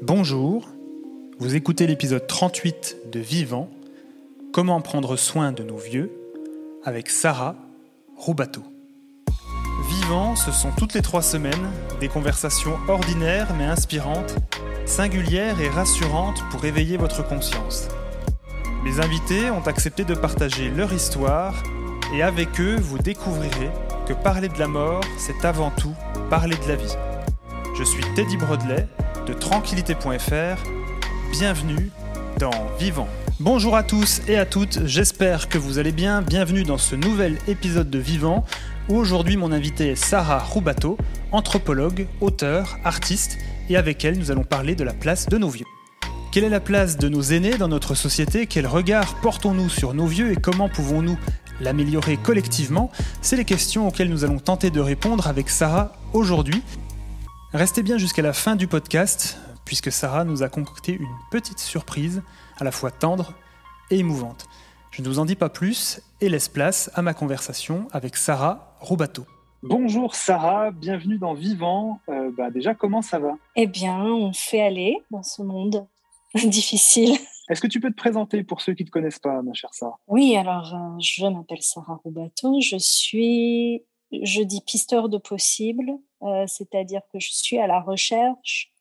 Bonjour, vous écoutez l'épisode 38 de Vivant, Comment prendre soin de nos vieux, avec Sarah Roubateau. Vivant, ce sont toutes les trois semaines des conversations ordinaires mais inspirantes, singulières et rassurantes pour éveiller votre conscience. Mes invités ont accepté de partager leur histoire et avec eux, vous découvrirez que parler de la mort, c'est avant tout parler de la vie. Je suis Teddy Brodley de tranquillité.fr. Bienvenue dans Vivant. Bonjour à tous et à toutes, j'espère que vous allez bien. Bienvenue dans ce nouvel épisode de Vivant où aujourd'hui mon invité est Sarah Roubateau, anthropologue, auteur, artiste et avec elle nous allons parler de la place de nos vieux. Quelle est la place de nos aînés dans notre société? Quel regard portons-nous sur nos vieux et comment pouvons-nous l'améliorer collectivement? C'est les questions auxquelles nous allons tenter de répondre avec Sarah aujourd'hui. Restez bien jusqu'à la fin du podcast, puisque Sarah nous a concocté une petite surprise, à la fois tendre et émouvante. Je ne vous en dis pas plus et laisse place à ma conversation avec Sarah Roubateau. Bonjour Sarah, bienvenue dans Vivant. Euh, bah déjà, comment ça va? Eh bien, on fait aller dans ce monde difficile. Est-ce que tu peux te présenter pour ceux qui ne te connaissent pas, ma chère Sarah? Oui, alors euh, je m'appelle Sarah Roubateau, je suis, je dis pisteur de possible, euh, c'est-à-dire que je suis à la recherche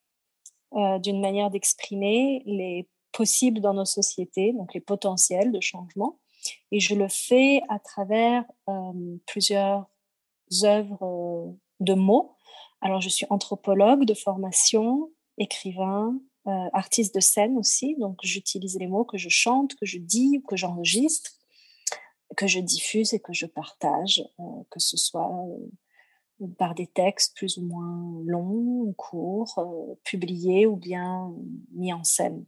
euh, d'une manière d'exprimer les possibles dans nos sociétés, donc les potentiels de changement, et je le fais à travers plusieurs œuvres de mots. Alors, je suis anthropologue de formation, écrivain, euh, artiste de scène aussi. Donc, j'utilise les mots que je chante, que je dis, que j'enregistre, que je diffuse et que je partage, euh, que ce soit euh, par des textes plus ou moins longs ou courts, publiés ou bien mis en scène,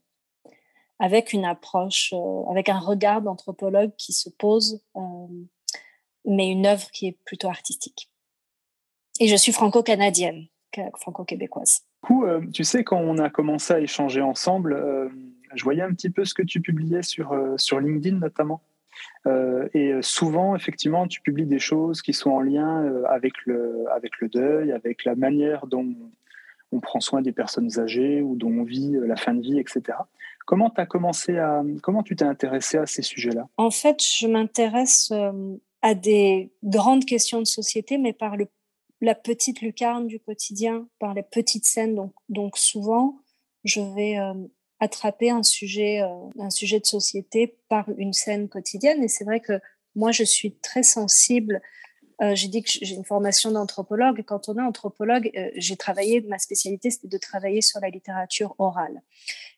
avec une approche, avec un regard d'anthropologue qui se pose, mais une œuvre qui est plutôt artistique. Et je suis franco-canadienne, franco-québécoise. Du coup, euh, tu sais, quand on a commencé à échanger ensemble, euh, je voyais un petit peu ce que tu publiais sur, euh, sur LinkedIn notamment? Et souvent, effectivement, tu publies des choses qui sont en lien avec, le, avec le deuil, avec la manière dont on prend soin des personnes âgées ou dont on vit la fin de vie, etc. Comment as commencé à comment tu t'es intéressé à ces sujets-là? En fait, je m'intéresse à des grandes questions de société, mais par le la petite lucarne du quotidien, par les petites scènes. Donc, donc souvent, je vais euh, attraper un sujet, euh, un sujet de société par une scène quotidienne. Et c'est vrai que moi, je suis très sensible. Euh, j'ai dit que j'ai une formation d'anthropologue. Quand on est anthropologue, j'ai travaillé, ma spécialité, c'était de travailler sur la littérature orale.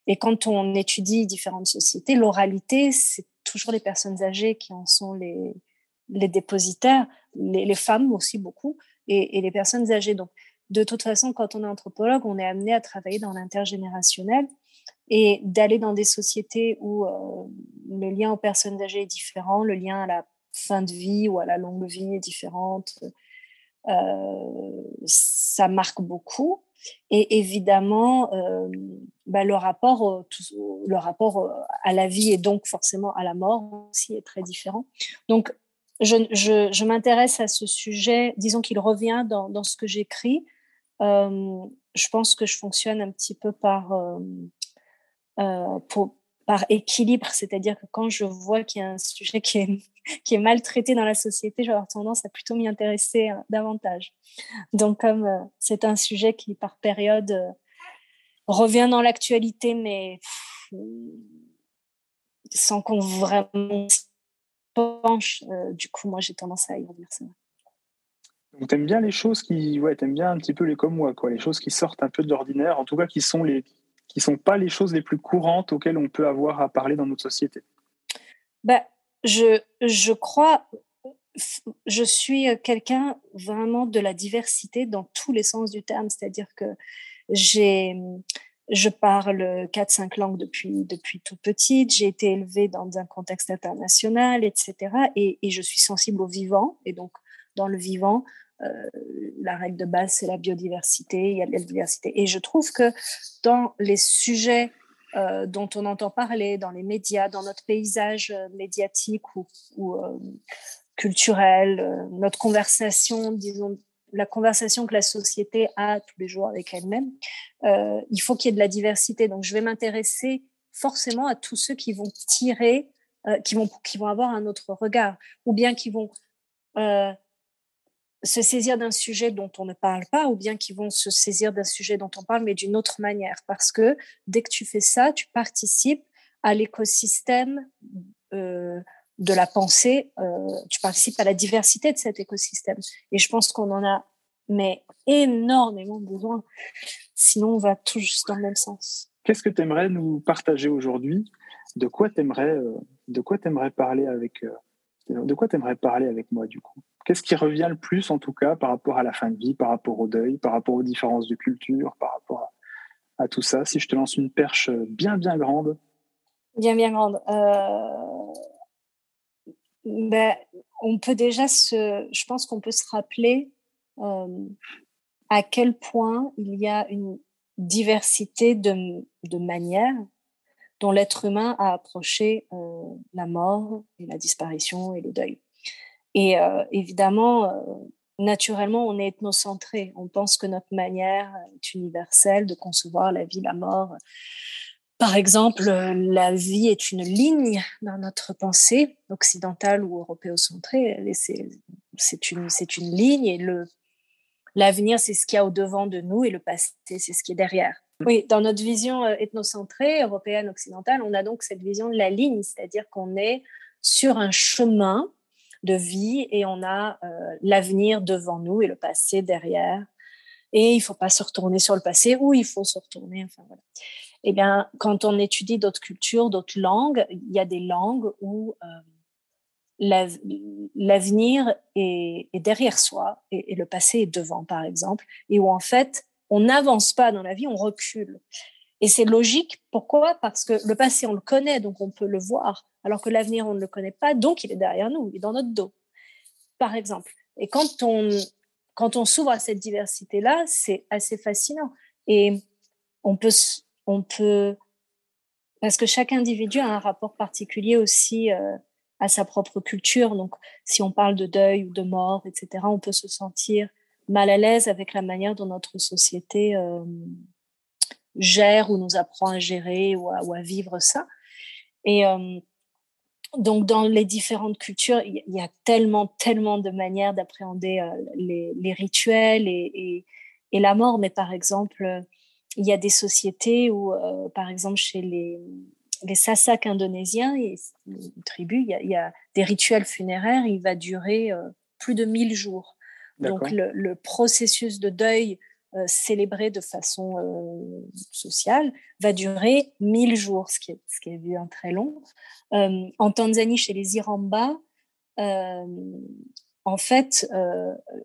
Et quand on étudie différentes sociétés, l'oralité, c'est toujours les personnes âgées qui en sont les, les dépositaires, les femmes aussi beaucoup et, les personnes âgées. Donc, de toute façon, quand on est anthropologue, on est amené à travailler dans l'intergénérationnel et d'aller dans des sociétés où euh, le lien aux personnes âgées est différent, le lien à la fin de vie ou à la longue vie est différente. Euh, ça marque beaucoup. Et évidemment, euh, bah, le, rapport, le rapport à la vie et donc forcément à la mort aussi est très différent. Donc, je, m'intéresse à ce sujet, disons qu'il revient dans, ce que j'écris. Je pense que je fonctionne un petit peu par, euh, euh, par équilibre, c'est-à-dire que quand je vois qu'il y a un sujet qui est, qui est mal traité dans la société, je vais avoir tendance à plutôt m'y intéresser davantage. Donc comme c'est un sujet qui par période revient dans l'actualité, mais sans qu'on vraiment penche. Euh, du coup, moi, j'ai tendance à y revenir. Donc, tu aimes bien les choses qui, ouais, aimes bien un petit peu les comme moi, quoi, les choses qui sortent un peu de l'ordinaire, en tout cas qui sont les, qui sont pas les choses les plus courantes auxquelles on peut avoir à parler dans notre société. Bah, je, je crois, je suis quelqu'un vraiment de la diversité dans tous les sens du terme, c'est-à-dire que j'ai je parle quatre, cinq langues depuis, depuis tout petite. J'ai été élevée dans un contexte international, etc. Et, je suis sensible au vivant. Et donc, dans le vivant, la règle de base, c'est la biodiversité. Il y a de la diversité. Et je trouve que dans les sujets euh, dont on entend parler, dans les médias, dans notre paysage euh, médiatique ou, culturel, notre conversation, disons, la conversation que la société a tous les jours avec elle-même, euh, il faut qu'il y ait de la diversité. Donc, je vais m'intéresser forcément à tous ceux qui vont tirer, euh, qui, vont, avoir un autre regard, ou bien qui vont euh, se saisir d'un sujet dont on ne parle pas, ou bien qui vont se saisir d'un sujet dont on parle, mais d'une autre manière. Parce que dès que tu fais ça, tu participes à l'écosystème euh, de la pensée, euh, tu participes à la diversité de cet écosystème. Et je pense qu'on en a mais énormément besoin. Sinon, on va tous dans le même sens. Qu'est-ce que tu aimerais nous partager aujourd'hui? De quoi tu aimerais, euh, parler avec de quoi tu aimerais parler avec moi du coup? Qu'est-ce qui revient le plus en tout cas par rapport à la fin de vie, par rapport au deuil, par rapport aux différences de culture, par rapport à, tout ça? Si je te lance une perche bien bien grande. Bien bien grande. Euh, ben, on peut déjà se, je pense qu'on peut se rappeler euh, à quel point il y a une diversité de, de manières dont l'être humain a approché euh, la mort et la disparition et le deuil. Et euh, évidemment, euh, naturellement, on est ethnocentré. On pense que notre manière est universelle de concevoir la vie, la mort. Par exemple, la vie est une ligne dans notre pensée occidentale ou européocentrée. C'est une, une ligne et l'avenir, c'est ce qu'il y a au-devant de nous et le passé, c'est ce qui est derrière. Oui, dans notre vision euh, ethnocentrée, européenne, occidentale, on a donc cette vision de la ligne, c'est-à-dire qu'on est sur un chemin de vie et on a euh, l'avenir devant nous et le passé derrière. Et il ne faut pas se retourner sur le passé ou il faut se retourner. Enfin, voilà. Eh bien, quand on étudie d'autres cultures, d'autres langues, il y a des langues où euh, l'avenir est, derrière soi et, le passé est devant, par exemple, et où en fait, on n'avance pas dans la vie, on recule. Et c'est logique. Pourquoi? Parce que le passé, on le connaît, donc on peut le voir, alors que l'avenir, on ne le connaît pas, donc il est derrière nous, il est dans notre dos, par exemple. Et quand on, quand on s'ouvre à cette diversité-là, c'est assez fascinant. Et on peut, on peut, parce que chaque individu a un rapport particulier aussi euh, à sa propre culture. Donc, si on parle de deuil ou de mort, etc., on peut se sentir mal à l'aise avec la manière dont notre société euh, gère ou nous apprend à gérer ou à, vivre ça. Et euh, donc, dans les différentes cultures, il y, a tellement, tellement de manières d'appréhender euh, les, rituels et, et, la mort. Mais par exemple, il y a des sociétés où, par exemple, chez les, les Sasak indonésiens, une tribu, il y, a, des rituels funéraires, il va durer plus de 1000 jours. Donc le, processus de deuil euh, célébré de façon euh, sociale va durer 1000 jours, ce qui est, ce qui est bien très long. en Tanzanie, chez les Iramba, en fait,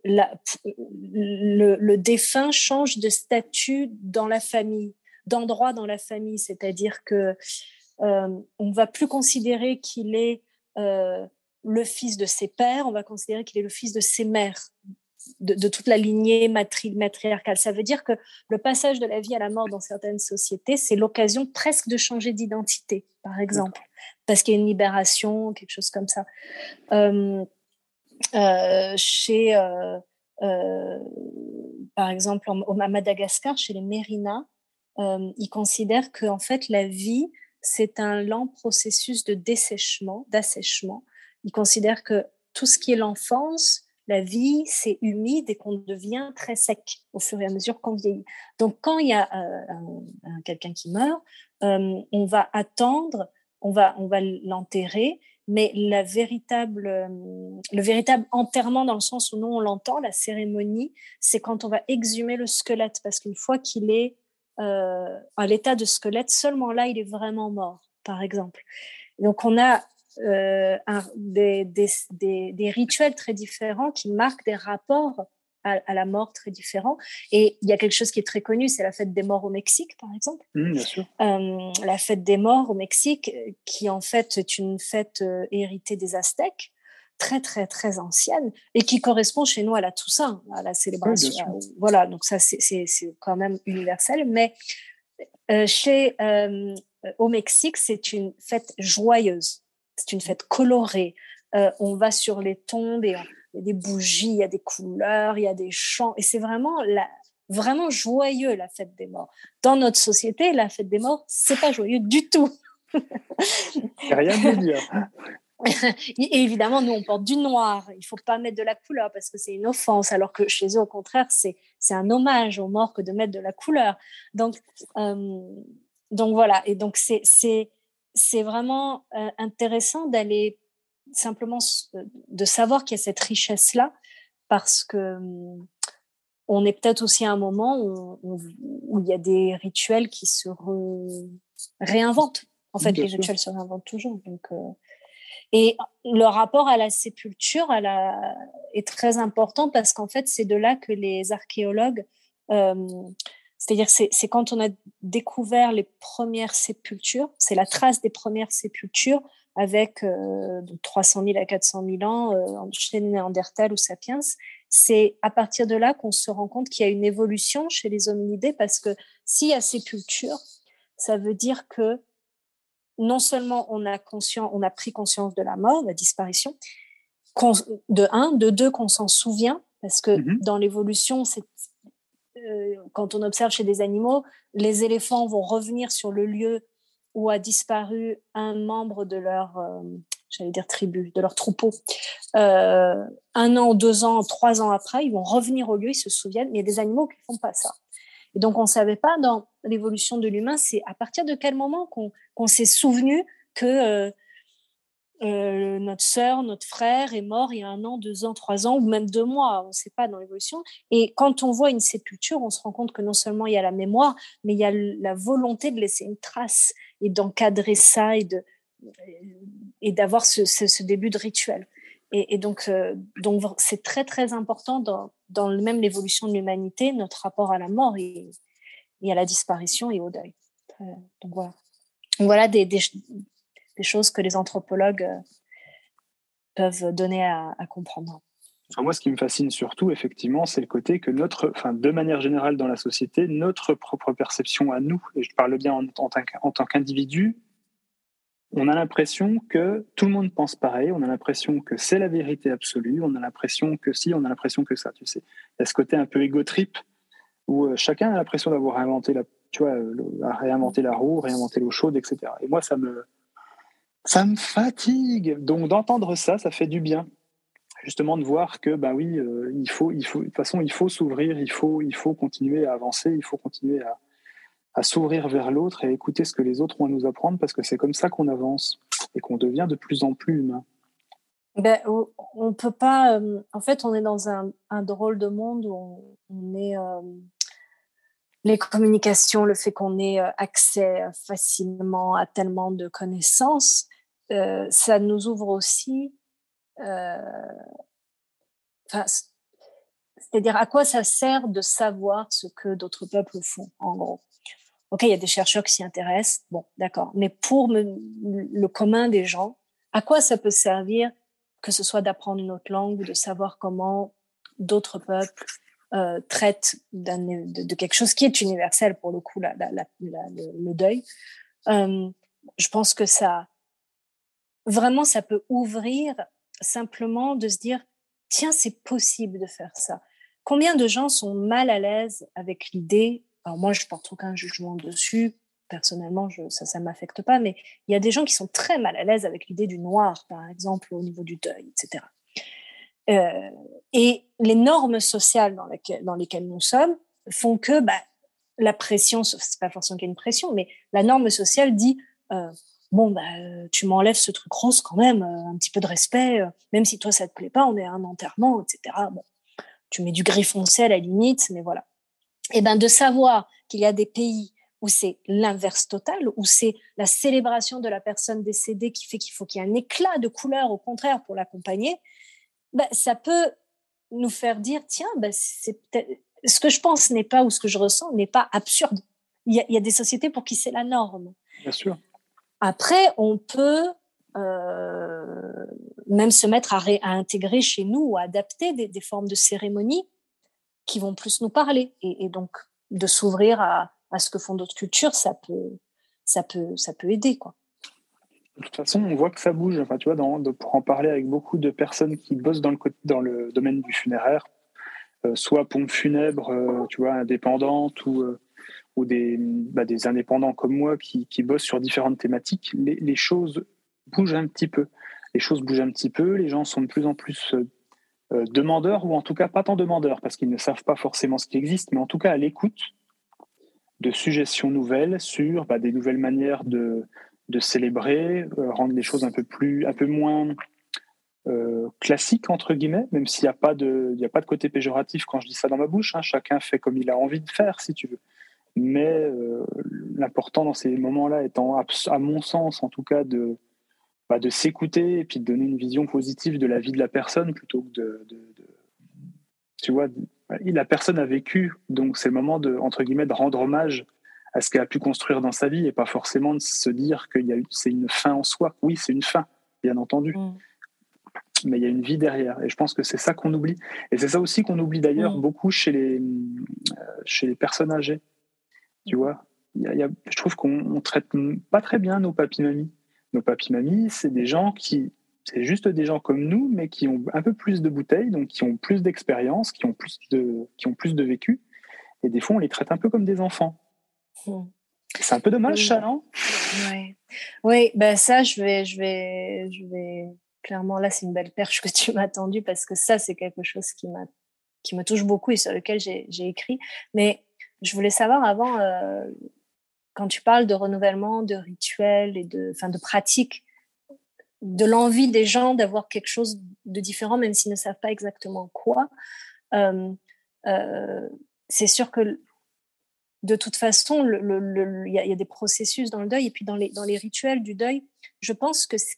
la, le, le défunt change de statut dans la famille, d'endroit dans la famille, c'est-à-dire que euh, on ne va plus considérer qu'il est euh, le fils de ses pères, on va considérer qu'il est le fils de ses mères, de, toute la lignée matriarcale. Ça veut dire que le passage de la vie à la mort dans certaines sociétés, c'est l'occasion presque de changer d'identité, par exemple, parce qu'il y a une libération, quelque chose comme ça. Euh, chez, par exemple, à Madagascar, chez les Mérinas, ils considèrent que en fait la vie c'est un lent processus de dessèchement, d'assèchement. Il considère que tout ce qui est l'enfance, la vie, c'est humide et qu'on devient très sec au fur et à mesure qu'on vieillit. Donc, quand il y a euh, quelqu'un qui meurt, euh, on va attendre, on va, on va l'enterrer, mais euh, le véritable enterrement, dans le sens où nous on l'entend, la cérémonie, c'est quand on va exhumer le squelette, parce qu'une fois qu'il est à l'état de squelette, seulement là, il est vraiment mort, par exemple. Donc, on a euh, des, des, des, rituels très différents qui marquent des rapports à, la mort très différents. Et il y a quelque chose qui est très connu, c'est la fête des morts au Mexique, par exemple. Mmh, bien sûr. Euh, la fête des morts au Mexique, qui en fait est une fête héritée des Aztèques très très très ancienne et qui correspond chez nous à la Toussaint, à la célébration. voilà, donc ça c'est quand même universel. Mais euh, chez euh, au Mexique, c'est une fête joyeuse, c'est une fête colorée. Euh, on va sur les tombes et il y a des bougies, il y a des couleurs, il y a des chants. Et c'est vraiment, la, vraiment joyeux, la fête des morts. Dans notre société, la fête des morts, c'est pas joyeux du tout. Rien de dire. Et évidemment, nous, on porte du noir. Il faut pas mettre de la couleur parce que c'est une offense, alors que chez eux, au contraire, c'est, c'est un hommage aux morts que de mettre de la couleur. Donc, euh, donc voilà. Et donc, c'est, c'est, vraiment euh, intéressant d'aller simplement de savoir qu'il y a cette richesse-là parce que on est peut-être aussi à un moment où, où, il y a des rituels qui se réinventent. En fait, les rituels se réinventent toujours. Donc, euh, et le rapport à la sépulture à la, est très important parce qu'en fait, c'est de là que les archéologues, euh, c'est-à-dire c'est quand on a découvert les premières sépultures, c'est la trace des premières sépultures avec euh, 300 000 à 400 000 ans euh, chez Néandertal ou Sapiens. C'est à partir de là qu'on se rend compte qu'il y a une évolution chez les hominidés parce que s'il y a sépulture, ça veut dire que non seulement on a, conscient, on a pris conscience de la mort, de la disparition, de un, de deux, qu'on s'en souvient, parce que mmh dans l'évolution, c'est euh, quand on observe chez des animaux, les éléphants vont revenir sur le lieu où a disparu un membre de leur, euh, j'allais dire tribu, de leur troupeau. Euh, un an, deux ans, trois ans après, ils vont revenir au lieu, ils se souviennent. Mais il y a des animaux qui font pas ça. Et donc, on ne savait pas dans l'évolution de l'humain, c'est à partir de quel moment qu'on s'est souvenu que euh, notre sœur, notre frère est mort il y a un an, deux ans, trois ans, ou même deux mois, on ne sait pas dans l'évolution. Et quand on voit une sépulture, on se rend compte que non seulement il y a la mémoire, mais il y a la volonté de laisser une trace et d'encadrer ça et d'avoir ce, début de rituel. Et, donc, euh, donc c'est très très important dans, dans même l'évolution de l'humanité, notre rapport à la mort et, à la disparition et au deuil. Euh, donc voilà, voilà des, des, des, choses que les anthropologues euh, peuvent donner à, comprendre. moi, ce qui me fascine surtout, effectivement, c'est le côté que notre, enfin, de manière générale dans la société, notre propre perception à nous, et je parle bien en, tant qu'individu, on a l'impression que tout le monde pense pareil, on a l'impression que c'est la vérité absolue, on a l'impression que si, on a l'impression que ça, tu sais. Il y a ce côté un peu égo trip où euh, chacun a l'impression d'avoir inventé la, tu vois, réinventé la roue, réinventé l'eau chaude, etc. Et moi, ça me, ça me fatigue. Donc d'entendre ça, ça fait du bien. Justement de voir que bah oui, euh, il faut, il faut, de toute façon, il faut s'ouvrir, il faut, il faut continuer à avancer, il faut continuer à, à s'ouvrir vers l'autre et à écouter ce que les autres ont à nous apprendre parce que c'est comme ça qu'on avance et qu'on devient de plus en plus humain. Ben, on peut pas. Euh, en fait, on est dans un, drôle de monde où on, est. Euh, les communications, le fait qu'on ait accès facilement à tellement de connaissances, ça nous ouvre aussi. c'est-à-dire à quoi ça sert de savoir ce que d'autres peuples font, en gros. OK, il y a des chercheurs qui s'y intéressent, bon, d'accord. Mais pour le commun des gens, à quoi ça peut servir que ce soit d'apprendre une autre langue de savoir comment d'autres peuples euh, traitent de, quelque chose qui est universel pour le coup, le, deuil? Euh, je pense que ça, vraiment, ça peut ouvrir simplement de se dire, tiens, c'est possible de faire ça. Combien de gens sont mal à l'aise avec l'idée alors moi, je porte aucun jugement dessus. Personnellement, je, ça ne m'affecte pas, mais il y a des gens qui sont très mal à l'aise avec l'idée du noir, par exemple, au niveau du deuil, etc. Euh, et les normes sociales dans lesquelles, dans lesquelles nous sommes font que bah, la pression, c'est pas forcément qu'il y a une pression, mais la norme sociale dit euh, bon bah tu m'enlèves ce truc rose quand même, euh, un petit peu de respect, même si toi ça te plaît pas, on est à un enterrement, etc. Bon, tu mets du gris foncé à la limite, mais voilà et eh ben de savoir qu'il y a des pays où c'est l'inverse total, où c'est la célébration de la personne décédée qui fait qu'il faut qu'il y ait un éclat de couleur, au contraire, pour l'accompagner, ben, ça peut nous faire dire, tiens, c'est ce que je pense n'est pas, ou ce que je ressens n'est pas absurde. Il y a des sociétés pour qui c'est la norme. Bien sûr. Après, on peut euh, même se mettre à, intégrer chez nous ou à adapter des, formes de cérémonies qui vont plus nous parler. Et, donc, de s'ouvrir à, ce que font d'autres cultures, ça peut, ça peut, ça peut aider. De toute façon, on voit que ça bouge. Enfin, tu vois, pour en parler avec beaucoup de personnes qui bossent dans le, domaine du funéraire, euh, soit pompes funèbres, euh, tu vois, indépendantes ou, ou des, bah, des indépendants comme moi qui, bossent sur différentes thématiques, les, choses bougent un petit peu. Les choses bougent un petit peu, les gens sont de plus en plus demandeurs, ou en tout cas pas tant demandeurs, parce qu'ils ne savent pas forcément ce qui existe, mais en tout cas à l'écoute de suggestions nouvelles sur bah, des nouvelles manières de, célébrer, rendre les choses un peu, plus, un peu moins euh, classique entre guillemets, même s'il n'y a pas de, a pas de côté péjoratif quand je dis ça dans ma bouche. Hein. chacun fait comme il a envie de faire, si tu veux. Mais euh, l'important dans ces moments-là étant, à mon sens, en tout cas, de bah, de s'écouter et puis de donner une vision positive de la vie de la personne plutôt que de, tu vois, la personne a vécu, donc c'est le moment de entre guillemets de rendre hommage à ce qu'elle a pu construire dans sa vie et pas forcément de se dire que c'est une fin en soi. Oui, c'est une fin, bien entendu. Mm mais il y a une vie derrière. Et je pense que c'est ça qu'on oublie. Et c'est ça aussi qu'on oublie d'ailleurs mm. beaucoup chez les, euh, chez les personnes âgées. Tu vois, il y a, je trouve qu'on traite pas très bien nos papis-mamies. Nos papis-mamies, c'est des gens qui, c'est juste des gens comme nous, mais qui ont un peu plus de bouteilles, donc qui ont plus d'expérience, qui ont plus de, qui ont plus de vécu. Et des fois, on les traite un peu comme des enfants. Mm. C'est un peu dommage, ça, non? Oui, oui ben ça, je vais, je vais, je vais clairement, là, c'est une belle perche que tu m'as tendue parce que ça, c'est quelque chose qui, m'a, qui me touche beaucoup et sur lequel j'ai, écrit. Mais je voulais savoir avant, euh, quand tu parles de renouvellement, de rituels et de, enfin, de pratiques, de l'envie des gens d'avoir quelque chose de différent, même s'ils ne savent pas exactement quoi, euh, euh, c'est sûr que de toute façon, il y, a des processus dans le deuil. Et puis dans les, rituels du deuil, je pense que ce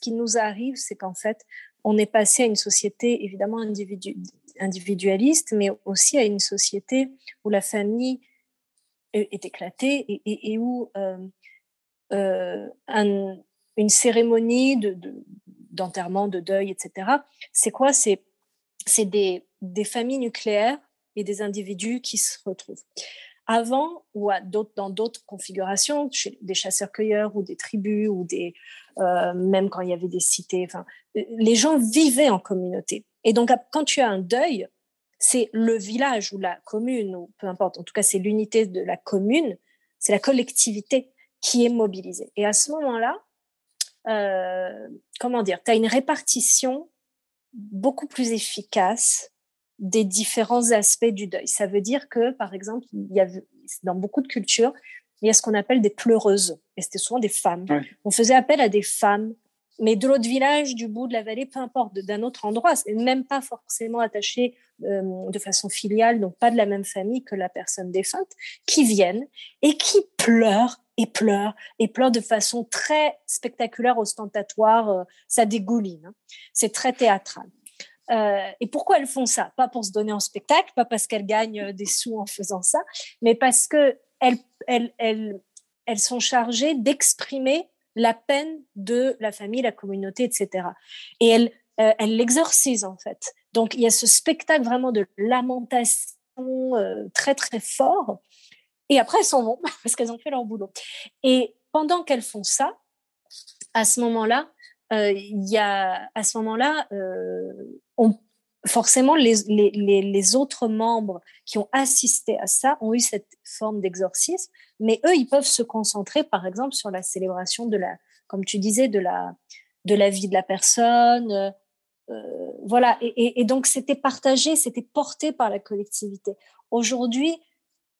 qui, nous arrive, c'est qu'en fait, on est passé à une société évidemment individualiste, mais aussi à une société où la famille est, éclatée et, où euh, euh, une cérémonie d'enterrement, de, de, deuil, etc., c'est quoi? C'est des, des familles nucléaires et des individus qui se retrouvent avant ou à dans d'autres configurations, chez des chasseurs-cueilleurs ou des tribus ou des euh, même quand il y avait des cités. Les gens vivaient en communauté. Et donc, quand tu as un deuil, c'est le village ou la commune ou peu importe. En tout cas, c'est l'unité de la commune, c'est la collectivité qui est mobilisée. Et à ce moment-là, euh, comment dire, tu as une répartition beaucoup plus efficace des différents aspects du deuil. Ça veut dire que, par exemple, il y a, dans beaucoup de cultures, il y a ce qu'on appelle des pleureuses. Et c'était souvent des femmes. On faisait appel à des femmes, mais de l'autre village, du bout de la vallée, peu importe, d'un autre endroit, même pas forcément attachées euh, de façon filiale, donc pas de la même famille que la personne défunte, qui viennent et qui pleurent et pleurent et pleurent de façon très spectaculaire, ostentatoire. Euh, ça dégouline. Hein. C'est très théâtral. Euh, et pourquoi elles font ça? Pas pour se donner en spectacle, pas parce qu'elles gagnent des sous en faisant ça, mais parce que elles, elles, elles, elles sont chargées d'exprimer la peine de la famille, la communauté, etc. Et elles, euh, elles l'exorcisent en fait. Donc il y a ce spectacle vraiment de lamentation très très fort. Et après elles s'en vont parce qu'elles ont fait leur boulot. Et pendant qu'elles font ça, à ce moment-là, il y a à ce moment-là, forcément, les, autres membres qui ont assisté à ça ont eu cette forme d'exorcisme, mais eux, ils peuvent se concentrer, par exemple, sur la célébration de la, comme tu disais, de la, vie de la personne. Euh, euh, voilà, et, donc c'était partagé, c'était porté par la collectivité. Aujourd'hui,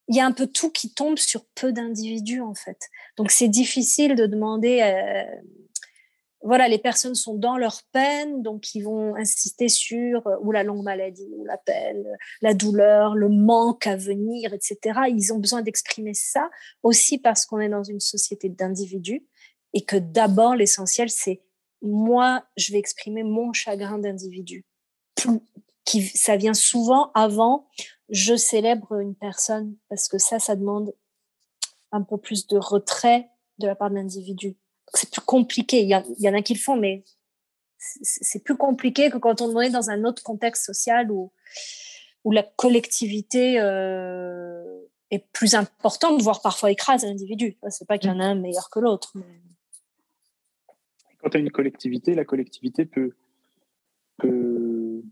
il y a un peu tout qui tombe sur peu d'individus en fait. Donc c'est difficile de demander euh, voilà, les personnes sont dans leur peine, donc ils vont insister sur euh, ou la longue maladie, ou la peine, la douleur, le manque à venir, etc. Ils ont besoin d'exprimer ça aussi parce qu'on est dans une société d'individus et que d'abord l'essentiel c'est moi, je vais exprimer mon chagrin d'individu. Qui, ça vient souvent avant je célèbre une personne parce que ça, ça demande un peu plus de retrait de la part de l'individu c'est plus compliqué. Il y, en a qui le font, mais c'est plus compliqué que quand on est dans un autre contexte social où, où la collectivité euh, est plus importante, voire parfois écrase l'individu. C'est pas qu'il y en a un meilleur que l'autre. quand tu as une collectivité, la collectivité peut, peut,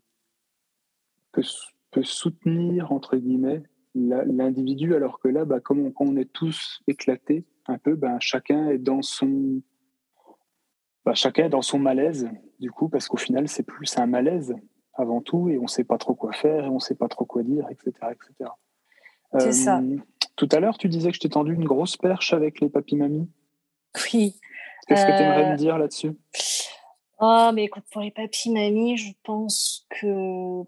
peut, soutenir, entre guillemets, l'individu, alors que là, bah, comme on, est tous éclatés un peu, bah, chacun est dans son bah, chacun est dans son malaise, du coup, parce qu'au final, c'est plus un malaise avant tout, et on ne sait pas trop quoi faire, et on ne sait pas trop quoi dire, etc. etc. C'est ça. Euh, tout à l'heure, tu disais que je t'ai tendu une grosse perche avec les papy-mamies. Oui. Qu'est-ce que tu aimerais me euh, dire là-dessus? Oh, mais écoute, pour les papy-mamies, je pense que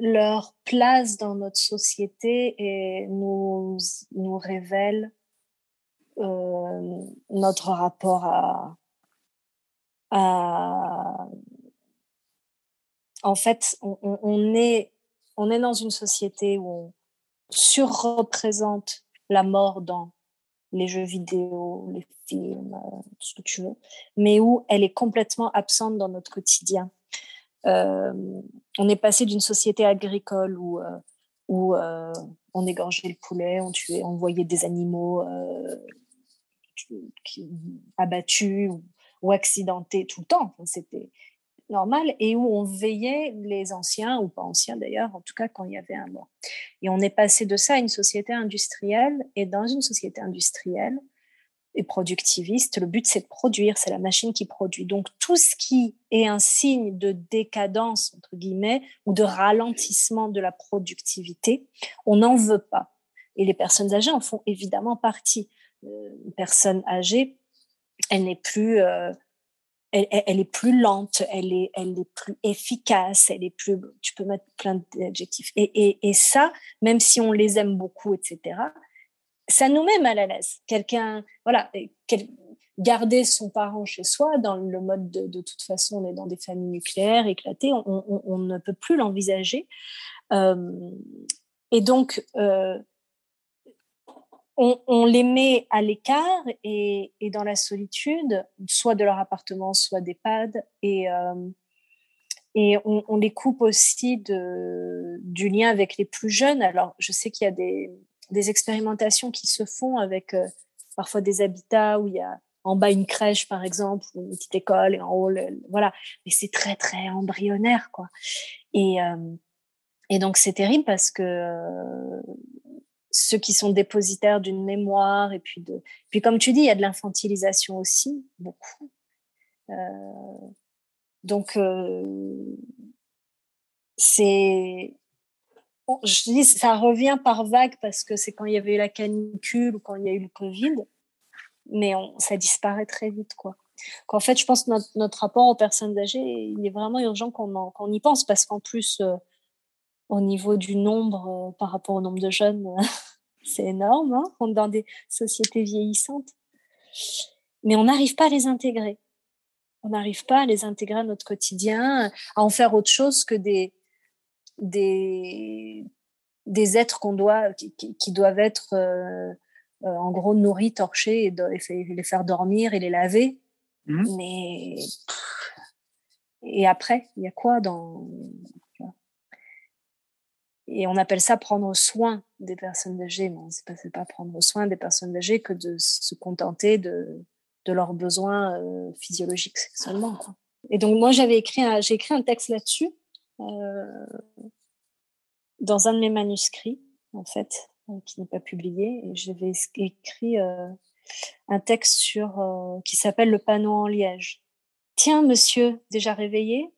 leur place dans notre société et nous, nous révèle euh, notre rapport à, en fait, on, est, on est dans une société où on surreprésente la mort dans les jeux vidéo, les films, euh, tout ce que tu veux, mais où elle est complètement absente dans notre quotidien. Euh, on est passé d'une société agricole où, où on égorgeait le poulet, on tuait, on voyait des animaux abattus ou, accidentés tout le temps. C'était normal et où on veillait les anciens ou pas anciens d'ailleurs, en tout cas quand il y avait un mort. Et on est passé de ça à une société industrielle et dans une société industrielle, et productiviste, le but c'est de produire, c'est la machine qui produit. Donc tout ce qui est un signe de décadence, entre guillemets, ou de ralentissement de la productivité, on n'en veut pas. Et les personnes âgées en font évidemment partie. Personne âgée, elle n'est plus... Euh, elle, est plus lente, elle est, elle est plus efficace, elle est plus. Tu peux mettre plein d'adjectifs. Et, ça, même si on les aime beaucoup, etc., ça nous met mal à l'aise. Quelqu'un, voilà, garder son parent chez soi dans le mode de, toute façon, on est dans des familles nucléaires éclatées, on ne peut plus l'envisager. Euh, et donc, euh, on, les met à l'écart et, dans la solitude, soit de leur appartement, soit d'EHPAD, et, euh, et on, les coupe aussi du lien avec les plus jeunes. Alors, je sais qu'il y a des, des expérimentations qui se font avec euh, parfois des habitats où il y a en bas une crèche par exemple ou une petite école et en haut voilà mais c'est très très embryonnaire quoi et euh, donc c'est terrible parce que ceux qui sont dépositaires d'une mémoire et puis de puis comme tu dis il y a de l'infantilisation aussi beaucoup donc c'est je dis, ça revient par vague parce que c'est quand il y avait eu la canicule ou quand il y a eu le Covid, mais ça disparaît très vite, quoi. Qu'en fait, je pense que notre, rapport aux personnes âgées, il est vraiment urgent qu'on qu'on y pense parce qu'en plus, euh, au niveau du nombre, euh, par rapport au nombre de jeunes, c'est énorme, hein, on est dans des sociétés vieillissantes. Mais on n'arrive pas à les intégrer. On n'arrive pas à les intégrer à notre quotidien, à en faire autre chose que des, des, des êtres qu'on doit, qui, qui, doivent être euh, euh, en gros nourris, torchés et, les faire dormir et les laver. Mmh. Mais et après, il y a quoi dans et on appelle ça prendre soin des personnes âgées. Mais c'est pas, pas prendre soin des personnes âgées que de se contenter de, leurs besoins euh, physiologiques seulement. Et donc moi j'avais écrit écrit un texte là-dessus euh, dans un de mes manuscrits, en fait, euh, qui n'est pas publié. Et j'avais écrit un texte sur qui s'appelle Le panneau en liège. Tiens, monsieur, déjà réveillé?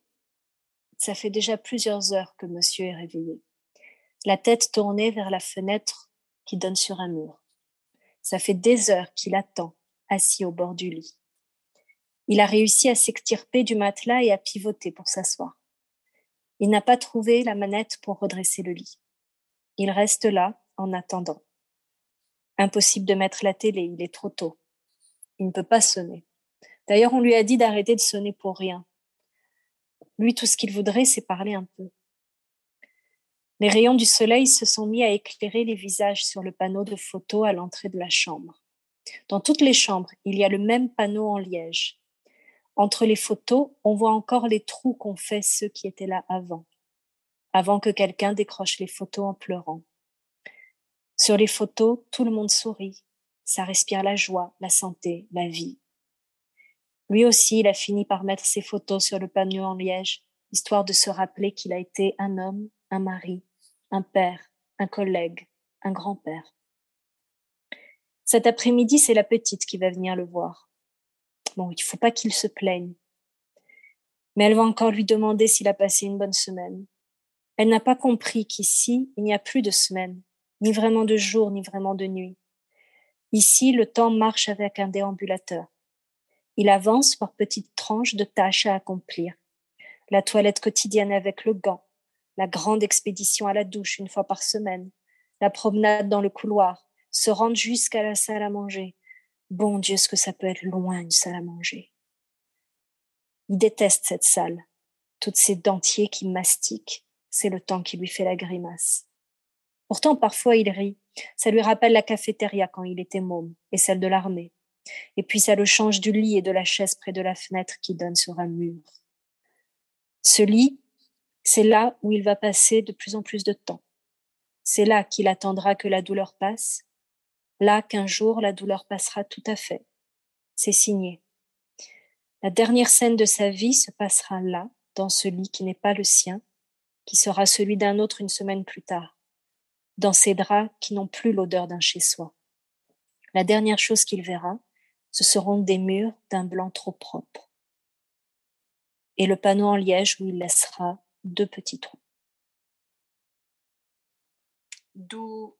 Ça fait déjà plusieurs heures que monsieur est réveillé. La tête tournée vers la fenêtre qui donne sur un mur. Ça fait des heures qu'il attend, assis au bord du lit. Il a réussi à s'extirper du matelas et à pivoter pour s'asseoir. Il n'a pas trouvé la manette pour redresser le lit. Il reste là en attendant. Impossible de mettre la télé, il est trop tôt. Il ne peut pas sonner. D'ailleurs, on lui a dit d'arrêter de sonner pour rien. Lui, tout ce qu'il voudrait, c'est parler un peu. Les rayons du soleil se sont mis à éclairer les visages sur le panneau de photo à l'entrée de la chambre. Dans toutes les chambres, il y a le même panneau en liège. Entre les photos, on voit encore les trous qu'ont fait ceux qui étaient là avant, avant que quelqu'un décroche les photos en pleurant. Sur les photos, tout le monde sourit. Ça respire la joie, la santé, la vie. Lui aussi, il a fini par mettre ses photos sur le panneau en liège, histoire de se rappeler qu'il a été un homme, un mari, un père, un collègue, un grand-père. Cet après-midi, c'est la petite qui va venir le voir. Bon, il faut pas qu'il se plaigne. Mais elle va encore lui demander s'il a passé une bonne semaine. Elle n'a pas compris qu'ici, il n'y a plus de semaine, ni vraiment de jour, ni vraiment de nuit. Ici, le temps marche avec un déambulateur. Il avance par petites tranches de tâches à accomplir. La toilette quotidienne avec le gant, la grande expédition à la douche une fois par semaine, la promenade dans le couloir, se rendre jusqu'à la salle à manger. Bon Dieu, ce que ça peut être loin une salle à manger? Il déteste cette salle. Toutes ces dentiers qui mastiquent, c'est le temps qui lui fait la grimace. Pourtant, parfois, il rit. Ça lui rappelle la cafétéria quand il était môme, et celle de l'armée. Et puis ça le change du lit et de la chaise près de la fenêtre qui donne sur un mur. Ce lit, c'est là où il va passer de plus en plus de temps. C'est là qu'il attendra que la douleur passe Là qu'un jour la douleur passera tout à fait. C'est signé. La dernière scène de sa vie se passera là, dans ce lit qui n'est pas le sien, qui sera celui d'un autre une semaine plus tard, dans ces draps qui n'ont plus l'odeur d'un chez-soi. La dernière chose qu'il verra, ce seront des murs d'un blanc trop propre. Et le panneau en liège où il laissera deux petits trous. D'où,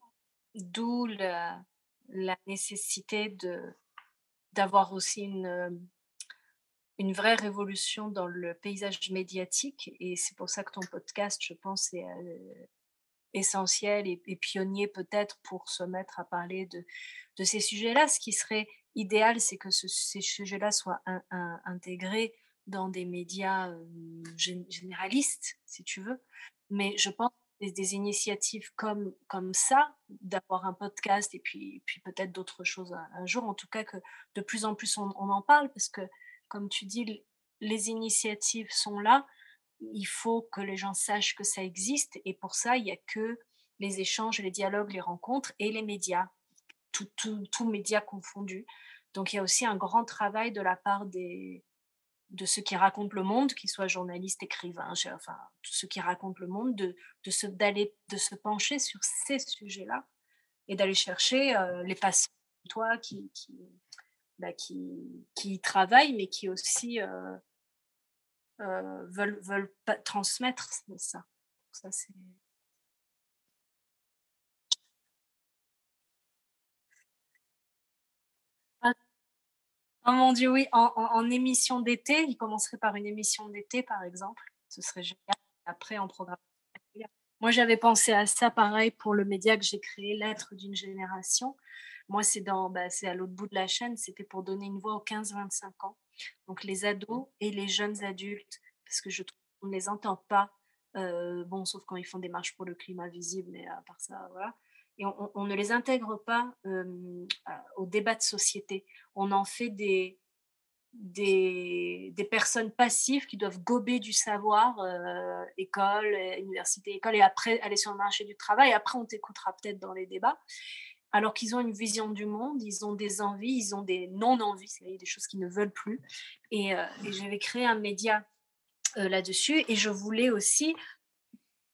la nécessité de d'avoir aussi une, une vraie révolution dans le paysage médiatique. Et c'est pour ça que ton podcast, je pense, est euh, essentiel et, pionnier peut-être pour se mettre à parler de, de ces sujets-là. Ce qui serait idéal, c'est que ces sujets-là soient intégrés dans des médias euh, généralistes, si tu veux. Mais je pense des, initiatives comme, comme ça, d'avoir un podcast et puis, puis peut-être d'autres choses un, jour. En tout cas, que de plus en plus on, en parle parce que, comme tu dis, les initiatives sont là. Il faut que les gens sachent que ça existe et pour ça, il n'y a que les échanges, les dialogues, les rencontres et les médias, tous tout, tout médias confondus. Donc il y a aussi un grand travail de la part des, de ceux qui racontent le monde, qu'ils soient journalistes, écrivains, enfin, tous ceux qui racontent le monde, de, de, se, de se pencher sur ces sujets-là et d'aller chercher euh, les patients, toi, qui, bah, qui, qui, travaillent, mais qui aussi euh, euh, veulent, veulent transmettre ça. ça c'est... Oh mon Dieu, oui, en, émission d'été, il commencerait par une émission d'été, par exemple. Ce serait génial. Après, en programme. Moi, j'avais pensé à ça, pareil, pour le média que j'ai créé, L'être d'une génération. Moi, c'est dans, bah, à l'autre bout de la chaîne. C'était pour donner une voix aux 15-25 ans. Donc, les ados et les jeunes adultes, parce que je trouve qu'on ne les entend pas. Euh, bon, sauf quand ils font des marches pour le climat visible, mais à part ça, voilà et on, ne les intègre pas au débat de société. On en fait des, des, personnes passives qui doivent gober du savoir, euh, école, université, école, et après aller sur le marché du travail. Après, on t'écoutera peut-être dans les débats. Alors qu'ils ont une vision du monde, ils ont des envies, ils ont des non-envies, c'est-à-dire des choses qu'ils ne veulent plus. Et, euh, et j'avais créé un média euh, là-dessus, et je voulais aussi,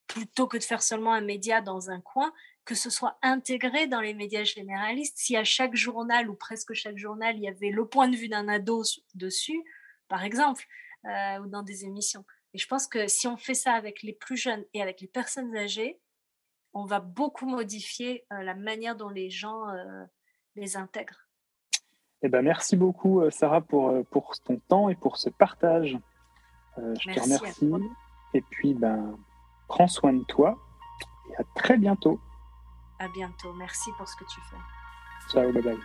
plutôt que de faire seulement un média dans un coin, que ce soit intégré dans les médias généralistes. Si à chaque journal ou presque chaque journal, il y avait le point de vue d'un ado dessus, par exemple, euh, ou dans des émissions. Et je pense que si on fait ça avec les plus jeunes et avec les personnes âgées, on va beaucoup modifier euh, la manière dont les gens euh, les intègrent. Eh ben, merci beaucoup, Sarah, pour, pour ton temps et pour ce partage. je te remercie. Et puis, ben, prends soin de toi et à très bientôt. À bientôt. Merci pour ce que tu fais. Ciao, bye bye.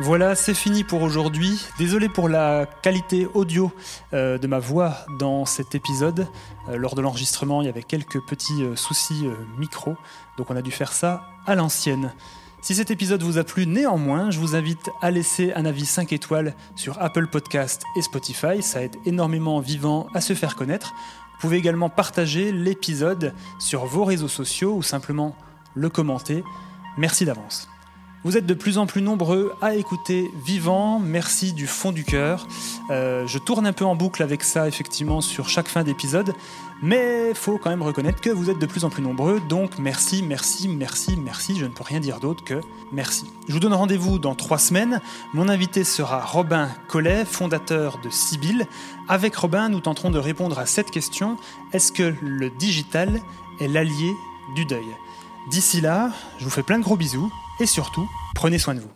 Voilà, c'est fini pour aujourd'hui. Désolé pour la qualité audio euh, de ma voix dans cet épisode. Euh, lors de l'enregistrement, il y avait quelques petits euh, soucis micro, donc on a dû faire ça à l'ancienne. Si cet épisode vous a plu néanmoins, je vous invite à laisser un avis 5 étoiles sur Apple Podcast et Spotify, ça aide énormément Vivant à se faire connaître. Vous pouvez également partager l'épisode sur vos réseaux sociaux ou simplement le commenter. Merci d'avance. Vous êtes de plus en plus nombreux à écouter Vivant. Merci du fond du cœur. Euh, je tourne un peu en boucle avec ça, effectivement, sur chaque fin d'épisode. Mais faut quand même reconnaître que vous êtes de plus en plus nombreux. Donc merci, merci, merci, merci. Je ne peux rien dire d'autre que merci. Je vous donne rendez-vous dans trois semaines. Mon invité sera Robin Collet, fondateur de Sibyl. Avec Robin, nous tenterons de répondre à cette question. Est-ce que le digital est l'allié du deuil? D'ici là, je vous fais plein de gros bisous et surtout, prenez soin de vous.